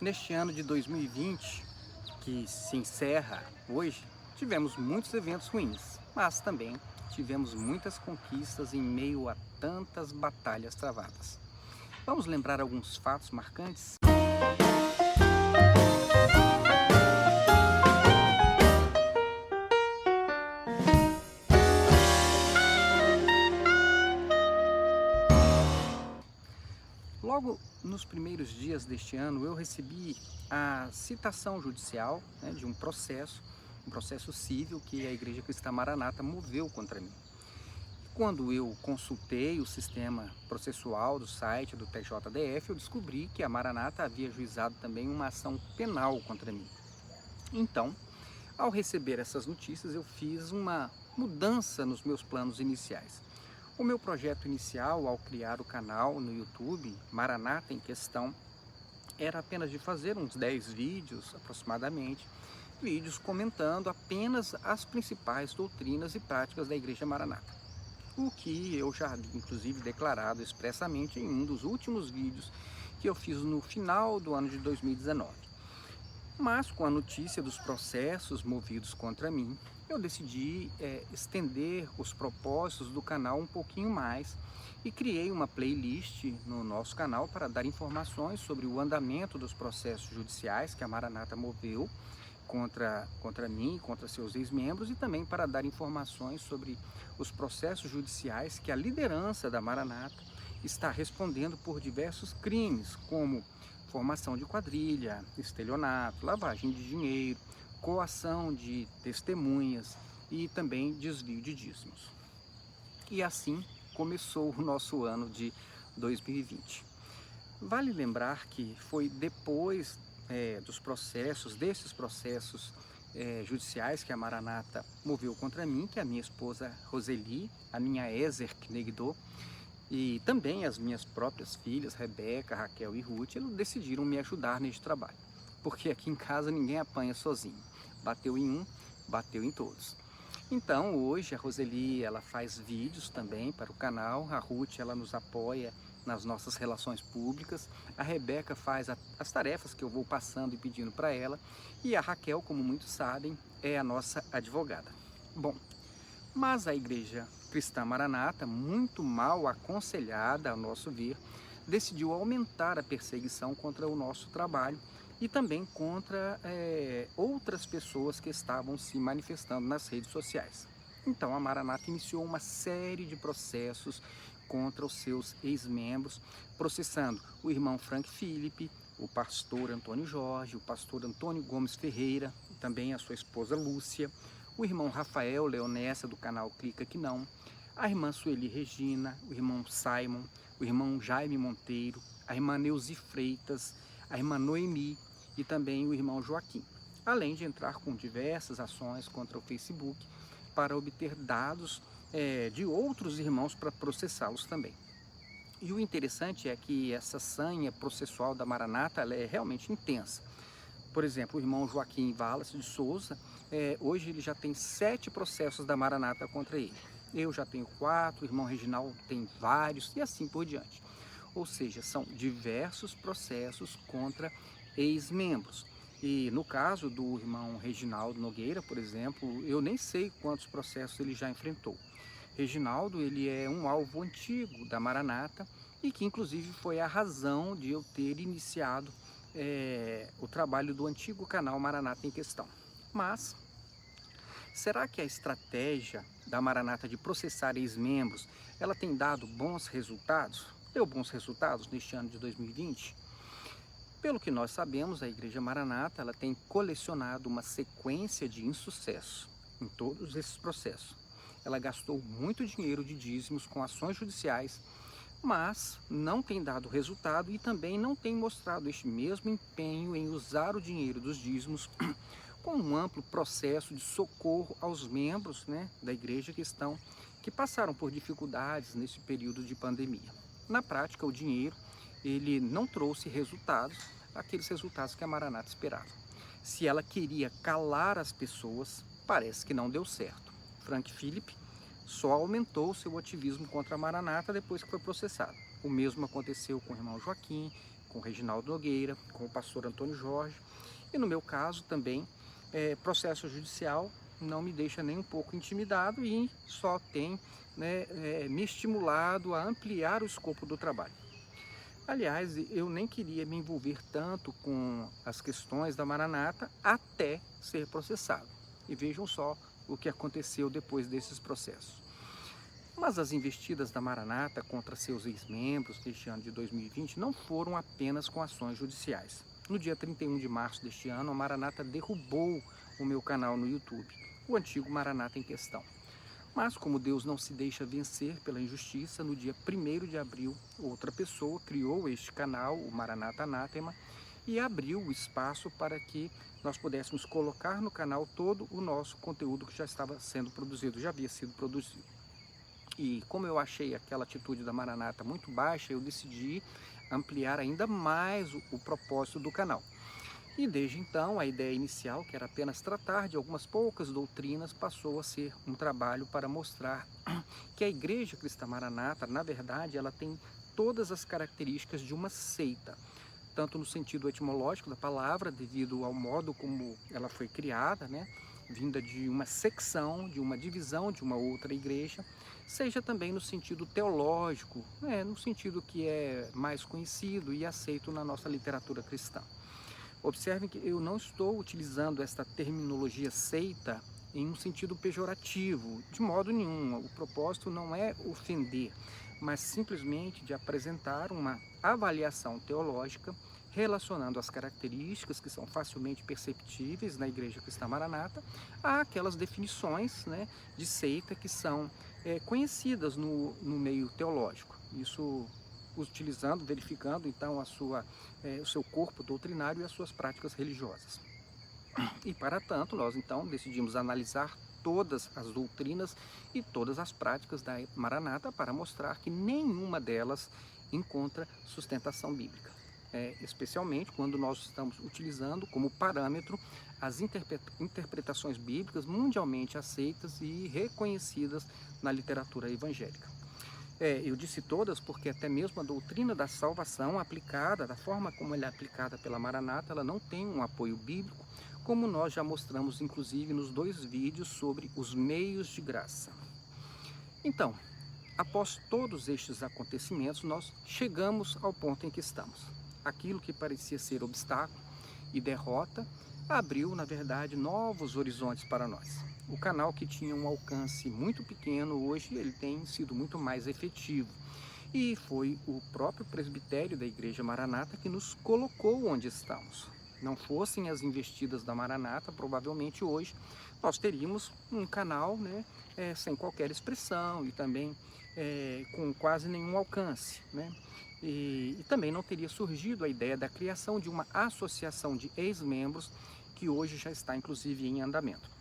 Neste ano de 2020, que se encerra hoje, tivemos muitos eventos ruins, mas também tivemos muitas conquistas em meio a tantas batalhas travadas. Vamos lembrar alguns fatos marcantes? Nos primeiros dias deste ano, eu recebi a citação judicial né, de um processo, um processo civil que a Igreja Cristã Maranata moveu contra mim. Quando eu consultei o sistema processual do site do TJDF, eu descobri que a Maranata havia juizado também uma ação penal contra mim. Então, ao receber essas notícias, eu fiz uma mudança nos meus planos iniciais. O meu projeto inicial ao criar o canal no YouTube, Maranata em Questão, era apenas de fazer uns 10 vídeos aproximadamente, vídeos comentando apenas as principais doutrinas e práticas da Igreja Maranata. O que eu já inclusive declarado expressamente em um dos últimos vídeos que eu fiz no final do ano de 2019. Mas com a notícia dos processos movidos contra mim, eu decidi é, estender os propósitos do canal um pouquinho mais e criei uma playlist no nosso canal para dar informações sobre o andamento dos processos judiciais que a Maranata moveu contra, contra mim, contra seus ex-membros e também para dar informações sobre os processos judiciais que a liderança da Maranata está respondendo por diversos crimes, como formação de quadrilha, estelionato, lavagem de dinheiro, coação de testemunhas e também desvio de dízimos. E assim começou o nosso ano de 2020. Vale lembrar que foi depois é, dos processos, desses processos é, judiciais que a Maranata moveu contra mim, que a minha esposa Roseli, a minha Ezer Knegdo, e também as minhas próprias filhas, Rebeca, Raquel e Ruth, decidiram me ajudar neste trabalho. Porque aqui em casa ninguém apanha sozinho bateu em um, bateu em todos. Então hoje a Roseli ela faz vídeos também para o canal, a Ruth ela nos apoia nas nossas relações públicas, a Rebeca faz a, as tarefas que eu vou passando e pedindo para ela e a Raquel, como muitos sabem, é a nossa advogada. Bom, mas a Igreja Cristã Maranata, muito mal aconselhada, ao nosso ver, decidiu aumentar a perseguição contra o nosso trabalho e também contra é, outras pessoas que estavam se manifestando nas redes sociais. Então a Maranata iniciou uma série de processos contra os seus ex-membros, processando o irmão Frank Felipe, o pastor Antônio Jorge, o pastor Antônio Gomes Ferreira, também a sua esposa Lúcia, o irmão Rafael Leonessa do canal Clica Que Não, a irmã Sueli Regina, o irmão Simon, o irmão Jaime Monteiro, a irmã Neuzi Freitas, a irmã Noemi, e também o irmão Joaquim, além de entrar com diversas ações contra o Facebook para obter dados é, de outros irmãos para processá-los também. E o interessante é que essa sanha processual da Maranata é realmente intensa. Por exemplo, o irmão Joaquim Wallace de Souza, é, hoje ele já tem sete processos da Maranata contra ele. Eu já tenho quatro, o irmão Reginaldo tem vários e assim por diante. Ou seja, são diversos processos contra ex-membros. E no caso do irmão Reginaldo Nogueira, por exemplo, eu nem sei quantos processos ele já enfrentou. Reginaldo, ele é um alvo antigo da Maranata e que inclusive foi a razão de eu ter iniciado é, o trabalho do antigo canal Maranata em questão. Mas, será que a estratégia da Maranata de processar ex-membros, ela tem dado bons resultados? Deu bons resultados neste ano de 2020? Pelo que nós sabemos, a Igreja Maranata ela tem colecionado uma sequência de insucesso em todos esses processos. Ela gastou muito dinheiro de dízimos com ações judiciais, mas não tem dado resultado e também não tem mostrado este mesmo empenho em usar o dinheiro dos dízimos com um amplo processo de socorro aos membros né, da igreja que estão que passaram por dificuldades nesse período de pandemia. Na prática, o dinheiro ele não trouxe resultados, aqueles resultados que a Maranata esperava. Se ela queria calar as pessoas, parece que não deu certo. Frank Philip só aumentou seu ativismo contra a Maranata depois que foi processado. O mesmo aconteceu com o irmão Joaquim, com o Reginaldo Nogueira, com o pastor Antônio Jorge. E no meu caso também, é, processo judicial não me deixa nem um pouco intimidado e só tem né, é, me estimulado a ampliar o escopo do trabalho. Aliás, eu nem queria me envolver tanto com as questões da Maranata até ser processado. E vejam só o que aconteceu depois desses processos. Mas as investidas da Maranata contra seus ex-membros deste ano de 2020 não foram apenas com ações judiciais. No dia 31 de março deste ano, a Maranata derrubou o meu canal no YouTube, o antigo Maranata em questão. Mas, como Deus não se deixa vencer pela injustiça, no dia 1 de abril, outra pessoa criou este canal, o Maranata Anátema, e abriu o espaço para que nós pudéssemos colocar no canal todo o nosso conteúdo que já estava sendo produzido, já havia sido produzido. E como eu achei aquela atitude da Maranata muito baixa, eu decidi ampliar ainda mais o, o propósito do canal. E desde então, a ideia inicial, que era apenas tratar de algumas poucas doutrinas, passou a ser um trabalho para mostrar que a Igreja Cristã Maranata, na verdade, ela tem todas as características de uma seita, tanto no sentido etimológico da palavra, devido ao modo como ela foi criada, né? vinda de uma secção, de uma divisão de uma outra igreja, seja também no sentido teológico, né? no sentido que é mais conhecido e aceito na nossa literatura cristã. Observem que eu não estou utilizando esta terminologia seita em um sentido pejorativo, de modo nenhum. O propósito não é ofender, mas simplesmente de apresentar uma avaliação teológica relacionando as características que são facilmente perceptíveis na Igreja Cristã Maranata àquelas definições né, de seita que são é, conhecidas no, no meio teológico. Isso utilizando, verificando então a sua, é, o seu corpo doutrinário e as suas práticas religiosas. E para tanto, nós então decidimos analisar todas as doutrinas e todas as práticas da Maranata para mostrar que nenhuma delas encontra sustentação bíblica. É, especialmente quando nós estamos utilizando como parâmetro as interpretações bíblicas mundialmente aceitas e reconhecidas na literatura evangélica. É, eu disse todas porque até mesmo a doutrina da salvação aplicada, da forma como ela é aplicada pela Maranata, ela não tem um apoio bíblico, como nós já mostramos inclusive nos dois vídeos sobre os meios de graça. Então, após todos estes acontecimentos, nós chegamos ao ponto em que estamos. Aquilo que parecia ser obstáculo e derrota abriu, na verdade, novos horizontes para nós. O canal que tinha um alcance muito pequeno, hoje ele tem sido muito mais efetivo. E foi o próprio presbitério da Igreja Maranata que nos colocou onde estamos. Não fossem as investidas da Maranata, provavelmente hoje nós teríamos um canal né, é, sem qualquer expressão e também é, com quase nenhum alcance. Né? E, e, também não teria surgido a ideia da criação de uma associação de ex-membros que hoje já está inclusive em andamento.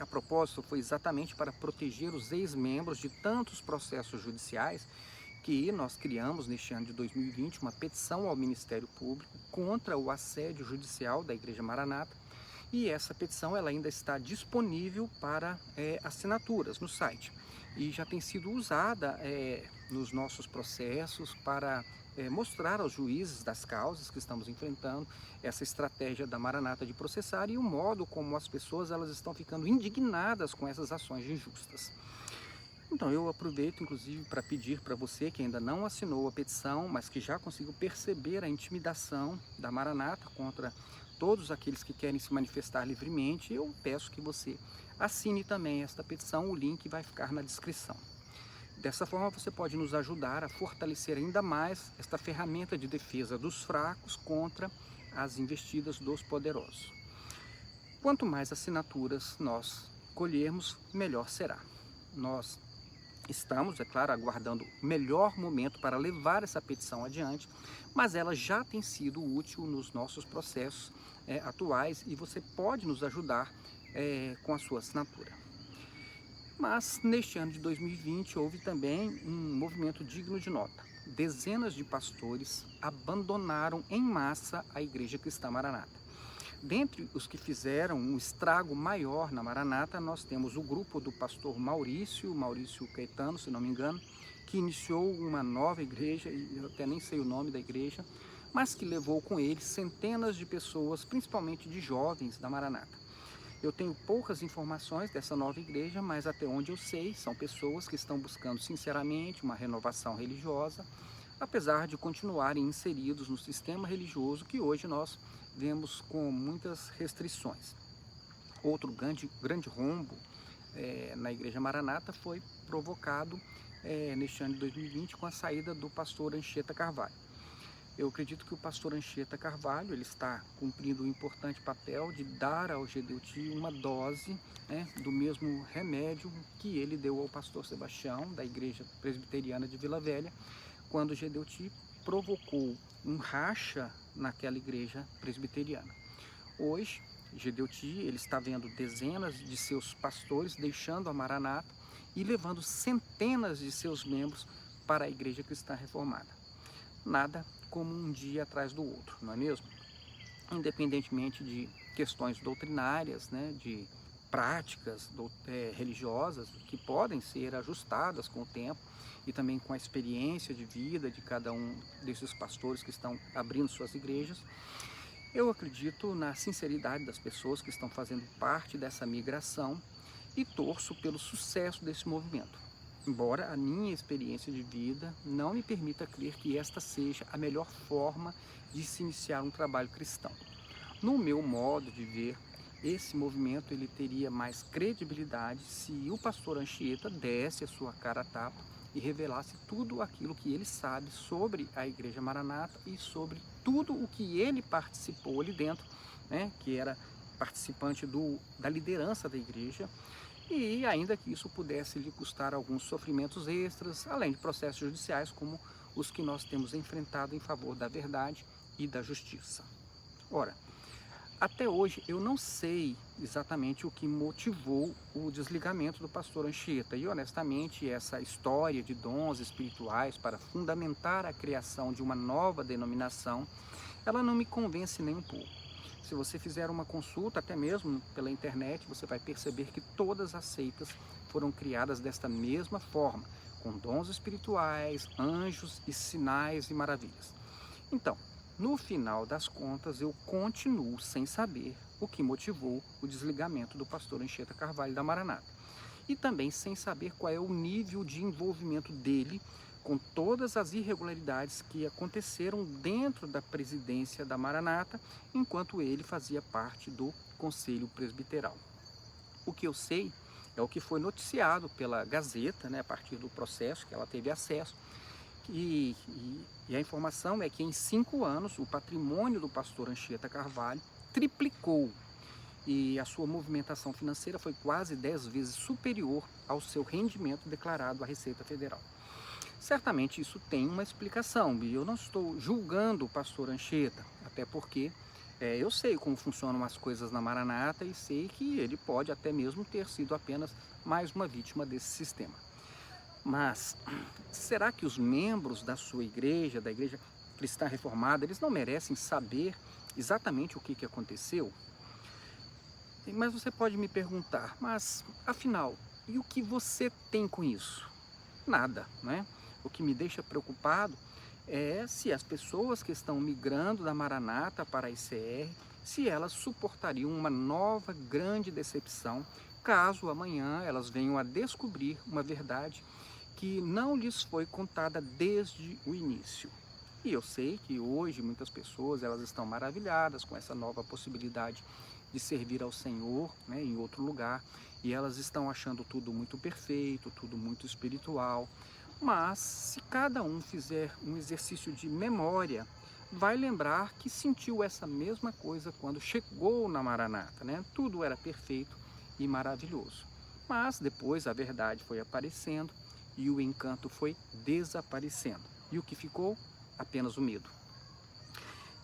A propósito, foi exatamente para proteger os ex-membros de tantos processos judiciais que nós criamos neste ano de 2020 uma petição ao Ministério Público contra o assédio judicial da Igreja Maranata. E essa petição ela ainda está disponível para é, assinaturas no site. E já tem sido usada é, nos nossos processos para é, mostrar aos juízes das causas que estamos enfrentando essa estratégia da Maranata de processar e o modo como as pessoas elas estão ficando indignadas com essas ações injustas. Então eu aproveito inclusive para pedir para você que ainda não assinou a petição, mas que já conseguiu perceber a intimidação da Maranata contra todos aqueles que querem se manifestar livremente, eu peço que você assine também esta petição, o link vai ficar na descrição. Dessa forma, você pode nos ajudar a fortalecer ainda mais esta ferramenta de defesa dos fracos contra as investidas dos poderosos. Quanto mais assinaturas nós colhermos, melhor será. Nós estamos, é claro, aguardando o melhor momento para levar essa petição adiante, mas ela já tem sido útil nos nossos processos é, atuais e você pode nos ajudar é, com a sua assinatura. Mas neste ano de 2020 houve também um movimento digno de nota. Dezenas de pastores abandonaram em massa a Igreja Cristã Maranata. Dentre os que fizeram um estrago maior na Maranata, nós temos o grupo do pastor Maurício, Maurício Caetano, se não me engano, que iniciou uma nova igreja, eu até nem sei o nome da igreja, mas que levou com ele centenas de pessoas, principalmente de jovens da Maranata. Eu tenho poucas informações dessa nova igreja, mas até onde eu sei, são pessoas que estão buscando sinceramente uma renovação religiosa, apesar de continuarem inseridos no sistema religioso que hoje nós vemos com muitas restrições. Outro grande, grande rombo é, na Igreja Maranata foi provocado é, neste ano de 2020 com a saída do pastor Anchieta Carvalho. Eu acredito que o pastor Anchieta Carvalho ele está cumprindo o importante papel de dar ao Gedeuti uma dose né, do mesmo remédio que ele deu ao pastor Sebastião, da Igreja Presbiteriana de Vila Velha, quando o Gedeuti provocou um racha naquela igreja presbiteriana. Hoje, Gedeuti ele está vendo dezenas de seus pastores deixando a Maranata e levando centenas de seus membros para a Igreja Cristã Reformada. Nada como um dia atrás do outro, não é mesmo? Independentemente de questões doutrinárias, né, de práticas do, é, religiosas que podem ser ajustadas com o tempo e também com a experiência de vida de cada um desses pastores que estão abrindo suas igrejas. Eu acredito na sinceridade das pessoas que estão fazendo parte dessa migração e torço pelo sucesso desse movimento embora a minha experiência de vida não me permita crer que esta seja a melhor forma de se iniciar um trabalho cristão. No meu modo de ver, esse movimento ele teria mais credibilidade se o pastor Anchieta desse a sua cara a tapa e revelasse tudo aquilo que ele sabe sobre a Igreja Maranata e sobre tudo o que ele participou ali dentro, né, que era participante do, da liderança da igreja e ainda que isso pudesse lhe custar alguns sofrimentos extras, além de processos judiciais como os que nós temos enfrentado em favor da verdade e da justiça. Ora, até hoje eu não sei exatamente o que motivou o desligamento do pastor Anchieta e honestamente essa história de dons espirituais para fundamentar a criação de uma nova denominação, ela não me convence nem um pouco. Se você fizer uma consulta, até mesmo pela internet, você vai perceber que todas as seitas foram criadas desta mesma forma, com dons espirituais, anjos e sinais e maravilhas. Então, no final das contas, eu continuo sem saber o que motivou o desligamento do pastor Anchieta Carvalho da Maranata. E também sem saber qual é o nível de envolvimento dele com todas as irregularidades que aconteceram dentro da presidência da Maranata, enquanto ele fazia parte do Conselho Presbiteral. O que eu sei é o que foi noticiado pela Gazeta, né, a partir do processo que ela teve acesso, e, e, e a informação é que em cinco anos o patrimônio do pastor Anchieta Carvalho triplicou e a sua movimentação financeira foi quase dez vezes superior ao seu rendimento declarado à Receita Federal. Certamente isso tem uma explicação, e eu não estou julgando o pastor Anchieta, até porque é, eu sei como funcionam as coisas na Maranata e sei que ele pode até mesmo ter sido apenas mais uma vítima desse sistema. Mas será que os membros da sua igreja, da igreja cristã reformada, eles não merecem saber exatamente o que, que aconteceu? Mas você pode me perguntar, mas afinal, e o que você tem com isso? Nada, né? O que me deixa preocupado é se as pessoas que estão migrando da Maranata para a ICR, se elas suportariam uma nova grande decepção caso amanhã elas venham a descobrir uma verdade que não lhes foi contada desde o início. E eu sei que hoje muitas pessoas elas estão maravilhadas com essa nova possibilidade de servir ao Senhor né, em outro lugar e elas estão achando tudo muito perfeito, tudo muito espiritual. Mas se cada um fizer um exercício de memória, vai lembrar que sentiu essa mesma coisa quando chegou na Maranata, né? Tudo era perfeito e maravilhoso. Mas depois a verdade foi aparecendo e o encanto foi desaparecendo. E o que ficou? Apenas o medo.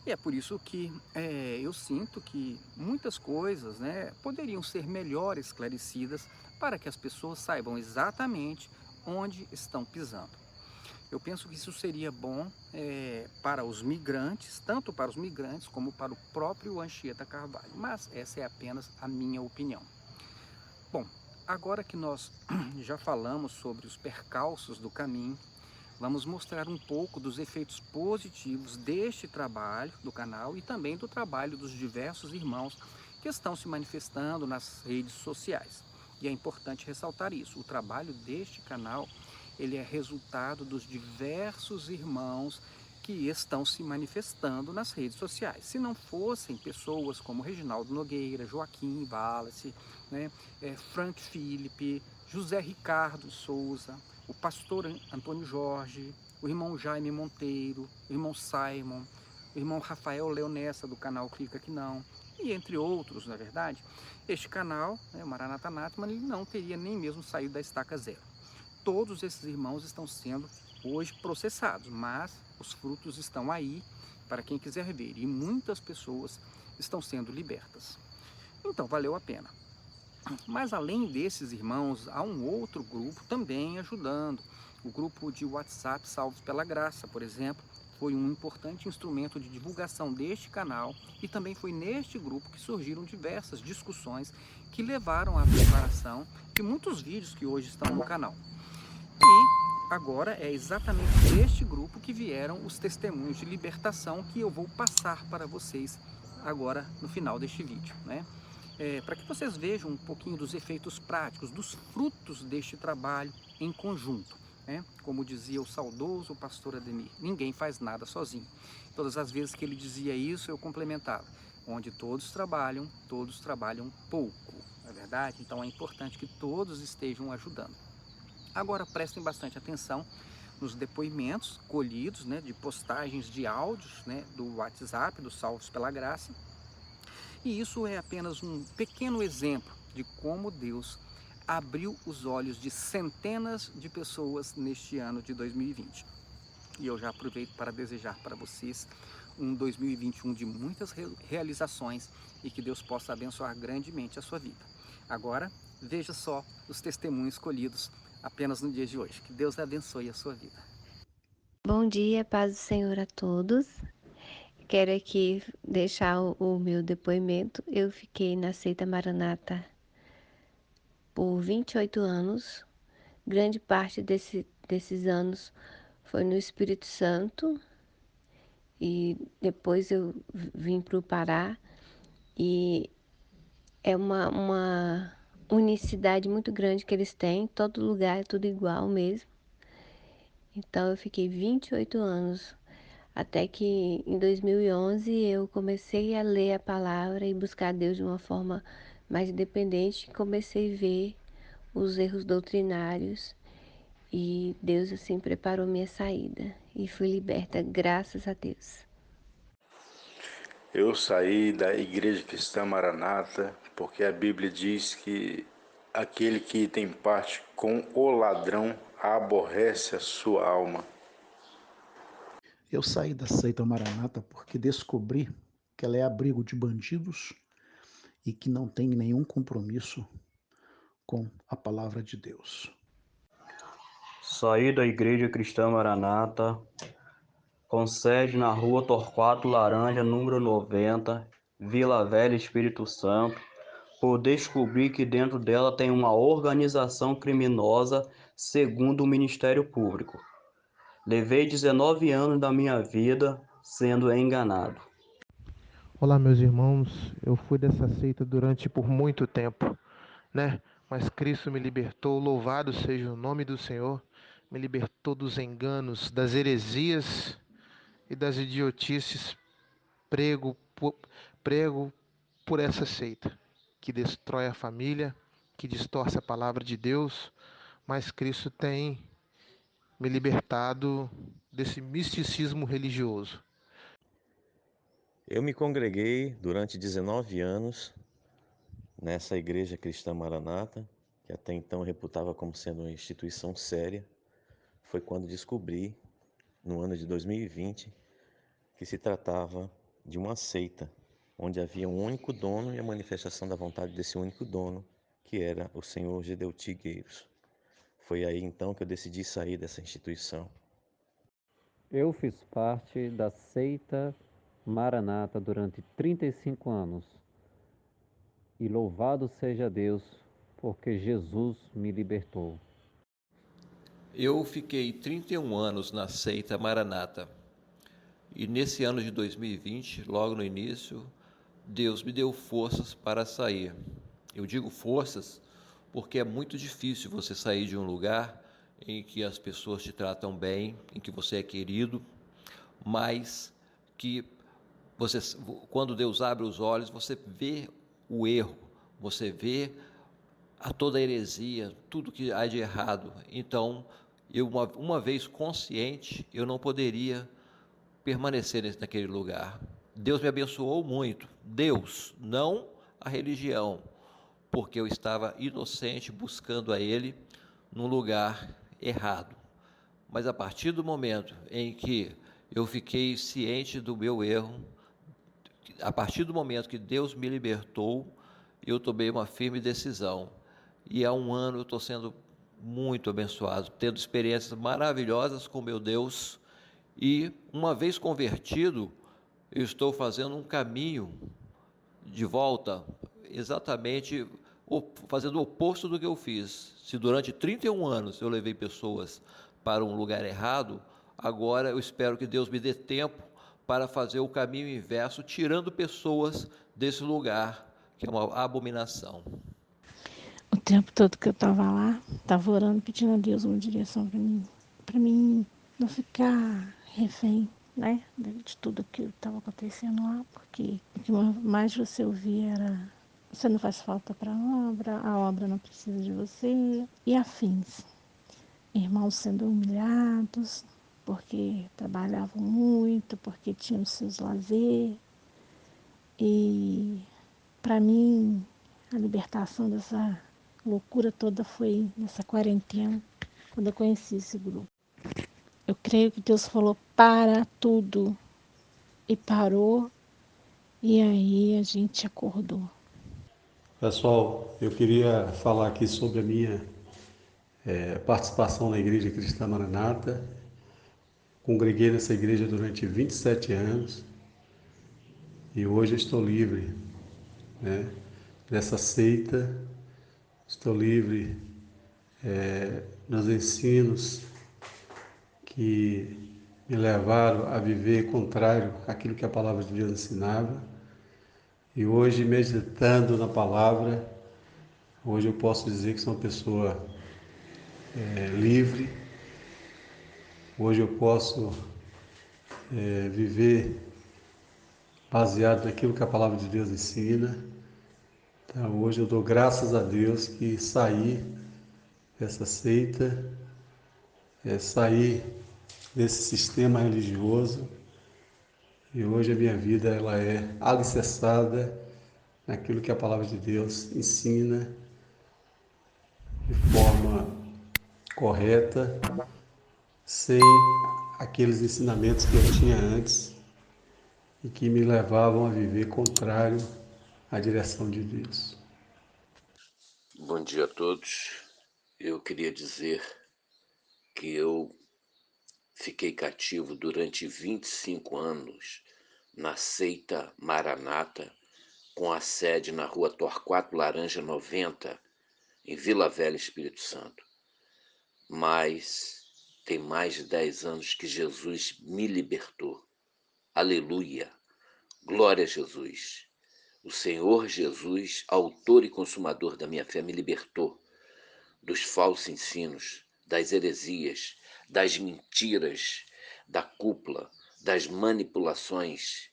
E é por isso que é, eu sinto que muitas coisas né, poderiam ser melhor esclarecidas para que as pessoas saibam exatamente onde estão pisando. Eu penso que isso seria bom é, para os migrantes, tanto para os migrantes como para o próprio Anchieta Carvalho, mas essa é apenas a minha opinião. Bom, agora que nós já falamos sobre os percalços do caminho, vamos mostrar um pouco dos efeitos positivos deste trabalho do canal e também do trabalho dos diversos irmãos que estão se manifestando nas redes sociais. E é importante ressaltar isso, o trabalho deste canal ele é resultado dos diversos irmãos que estão se manifestando nas redes sociais. Se não fossem pessoas como Reginaldo Nogueira, Joaquim Wallace, né, é, Frank Philippe, José Ricardo Souza, o pastor Antônio Jorge, o irmão Jaime Monteiro, o irmão Simon, o irmão Rafael Leonessa do canal Clica Que Não, e entre outros, na verdade, este canal, né, o Natman, ele não teria nem mesmo saído da estaca zero. Todos esses irmãos estão sendo hoje processados, mas os frutos estão aí para quem quiser ver e muitas pessoas estão sendo libertas. Então, valeu a pena. Mas além desses irmãos, há um outro grupo também ajudando. O grupo de WhatsApp Salvos pela Graça, por exemplo, foi um importante instrumento de divulgação deste canal e também foi neste grupo que surgiram diversas discussões que levaram à preparação de muitos vídeos que hoje estão no canal. E agora é exatamente deste grupo que vieram os testemunhos de libertação que eu vou passar para vocês agora no final deste vídeo, né? É, para que vocês vejam um pouquinho dos efeitos práticos, dos frutos deste trabalho em conjunto. Né? Como dizia o saudoso pastor Ademir, ninguém faz nada sozinho. Todas as vezes que ele dizia isso, eu complementava. Onde todos trabalham, todos trabalham pouco, não é verdade? Então é importante que todos estejam ajudando. Agora prestem bastante atenção nos depoimentos colhidos, né, de postagens de áudios né, do WhatsApp, do Salvos pela Graça. E isso é apenas um pequeno exemplo de como Deus abriu os olhos de centenas de pessoas neste ano de 2020. E eu já aproveito para desejar para vocês um 2021 de muitas realizações e que Deus possa abençoar grandemente a sua vida. Agora, veja só os testemunhos colhidos apenas no dia de hoje. Que Deus abençoe a sua vida. Bom dia, paz do Senhor a todos. Quero aqui deixar o, meu depoimento. Eu fiquei na seita Maranata por 28 anos. Grande parte desse, desses anos foi no Espírito Santo e depois eu vim para o Pará e é uma, uma unicidade muito grande que eles têm, todo lugar é tudo igual mesmo. Então eu fiquei 28 anos até que em 2011 eu comecei a ler a palavra e buscar Deus de uma forma mais independente, comecei a ver os erros doutrinários e Deus assim preparou minha saída e fui liberta, graças a Deus. Eu saí da Igreja Cristã Maranata porque a Bíblia diz que aquele que tem parte com o ladrão aborrece a sua alma. Eu saí da seita Maranata porque descobri que ela é abrigo de bandidos e que não tem nenhum compromisso com a palavra de Deus. Saí da Igreja Cristã Maranata, com sede na rua Torquato Laranja, número 90, Vila Velha, Espírito Santo, por descobrir que dentro dela tem uma organização criminosa segundo o Ministério Público. Levei 19 anos da minha vida sendo enganado. Olá, meus irmãos. Eu fui dessa seita durante por muito tempo, né? Mas Cristo me libertou. Louvado seja o nome do Senhor. Me libertou dos enganos, das heresias e das idiotices prego prego por essa seita que destrói a família, que distorce a palavra de Deus. Mas Cristo tem me libertado desse misticismo religioso. Eu me congreguei durante 19 anos nessa igreja cristã Maranata, que até então reputava como sendo uma instituição séria. Foi quando descobri, no ano de 2020, que se tratava de uma seita, onde havia um único dono e a manifestação da vontade desse único dono, que era o senhor Gedeu Tigueiros. Foi aí então que eu decidi sair dessa instituição. Eu fiz parte da seita Maranata durante 35 anos. E louvado seja Deus, porque Jesus me libertou. Eu fiquei 31 anos na seita Maranata. E nesse ano de 2020, logo no início, Deus me deu forças para sair. Eu digo forças porque é muito difícil você sair de um lugar em que as pessoas te tratam bem, em que você é querido, mas que você, quando Deus abre os olhos, você vê o erro, você vê a toda a heresia, tudo que há de errado. Então, eu uma, uma vez consciente, eu não poderia permanecer naquele lugar. Deus me abençoou muito. Deus, não a religião, porque eu estava inocente buscando a Ele num lugar errado. Mas a partir do momento em que eu fiquei ciente do meu erro, a partir do momento que Deus me libertou, eu tomei uma firme decisão. E há um ano eu estou sendo muito abençoado, tendo experiências maravilhosas com meu Deus. E uma vez convertido, eu estou fazendo um caminho de volta, exatamente fazendo o oposto do que eu fiz. Se durante 31 anos eu levei pessoas para um lugar errado, agora eu espero que Deus me dê tempo para fazer o caminho inverso, tirando pessoas desse lugar, que é uma abominação. O tempo todo que eu estava lá, estava orando, pedindo a Deus uma direção para mim, para mim não ficar refém, né, de tudo que estava acontecendo lá, porque o que mais você ouvia era você não faz falta para a obra, a obra não precisa de você e afins. Irmãos sendo humilhados porque trabalhavam muito, porque tinham seus lazer. E para mim a libertação dessa loucura toda foi nessa quarentena, quando eu conheci esse grupo. Eu creio que Deus falou para tudo e parou, e aí a gente acordou. Pessoal, eu queria falar aqui sobre a minha é, participação na Igreja Cristã Maranata. Congreguei nessa igreja durante 27 anos e hoje estou livre né, dessa seita Estou livre é, nos ensinos que me levaram a viver contrário àquilo que a palavra de Deus ensinava. E hoje, meditando na palavra, hoje eu posso dizer que sou uma pessoa é, livre. Hoje eu posso é, viver baseado naquilo que a palavra de Deus ensina. Então, hoje eu dou graças a Deus que saí dessa seita, é, saí desse sistema religioso. E hoje a minha vida ela é alicerçada naquilo que a palavra de Deus ensina de forma correta, sem aqueles ensinamentos que eu tinha antes e que me levavam a viver contrário a direção de Deus. Bom dia a todos. Eu queria dizer que eu fiquei cativo durante 25 anos na seita Maranata, com a sede na rua Torquato Laranja 90, em Vila Velha, Espírito Santo. Mas tem mais de 10 anos que Jesus me libertou. Aleluia! Glória a Jesus! O Senhor Jesus, autor e consumador da minha fé, me libertou dos falsos ensinos, das heresias, das mentiras, da cúpula, das manipulações.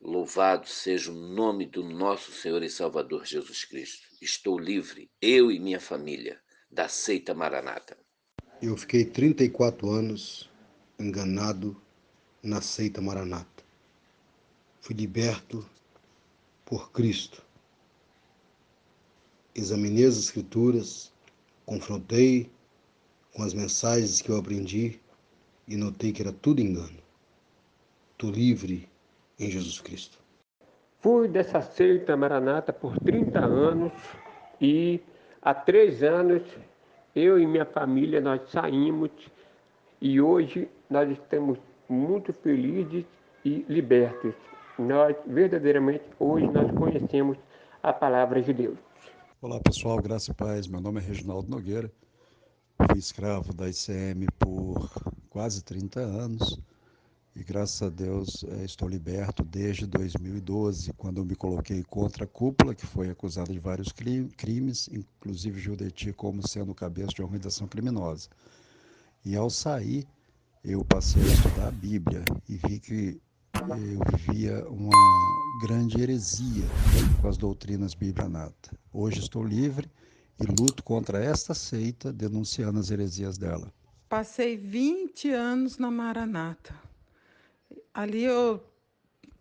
Louvado seja o nome do nosso Senhor e Salvador Jesus Cristo. Estou livre, eu e minha família, da seita maranata. Eu fiquei 34 anos enganado na seita maranata. Fui liberto por Cristo. Examinei as Escrituras, confrontei com as mensagens que eu aprendi e notei que era tudo engano. Estou livre em Jesus Cristo. Fui dessa seita maranata por 30 anos e há três anos eu e minha família nós saímos e hoje nós estamos muito felizes e libertos nós verdadeiramente hoje nós conhecemos a palavra de Deus. Olá pessoal, graça e paz. Meu nome é Reginaldo Nogueira. Fui escravo da ICM por quase 30 anos e graças a Deus eh, estou liberto desde 2012, quando eu me coloquei contra a cúpula, que foi acusada de vários crimes, inclusive Judeti como sendo cabeça de organização criminosa. E ao sair, eu passei a estudar a Bíblia e vi que eu vivia uma grande heresia com as doutrinas bíblia-nata. Hoje estou livre e luto contra esta seita, denunciando as heresias dela. Passei 20 anos na Maranata. Ali eu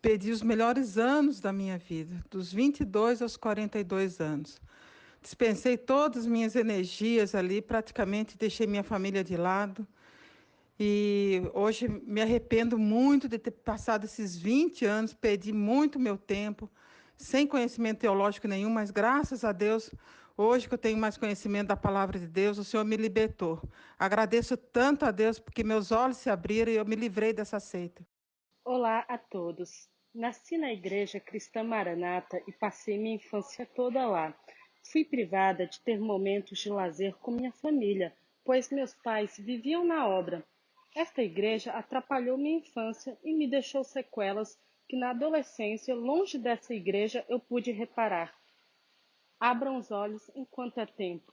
perdi os melhores anos da minha vida, dos 22 aos 42 anos. Dispensei todas as minhas energias ali, praticamente deixei minha família de lado. E hoje me arrependo muito de ter passado esses 20 anos, perdi muito meu tempo, sem conhecimento teológico nenhum, mas graças a Deus Hoje que eu tenho mais conhecimento da palavra de Deus, o Senhor me libertou. Agradeço tanto a Deus porque meus olhos se abriram e eu me livrei dessa seita. Olá a todos. Nasci na igreja cristã Maranata e passei minha infância toda lá. Fui privada de ter momentos de lazer com minha família, pois meus pais viviam na obra. Esta igreja atrapalhou minha infância e me deixou sequelas que na adolescência, longe dessa igreja, eu pude reparar. Abram os olhos enquanto é tempo.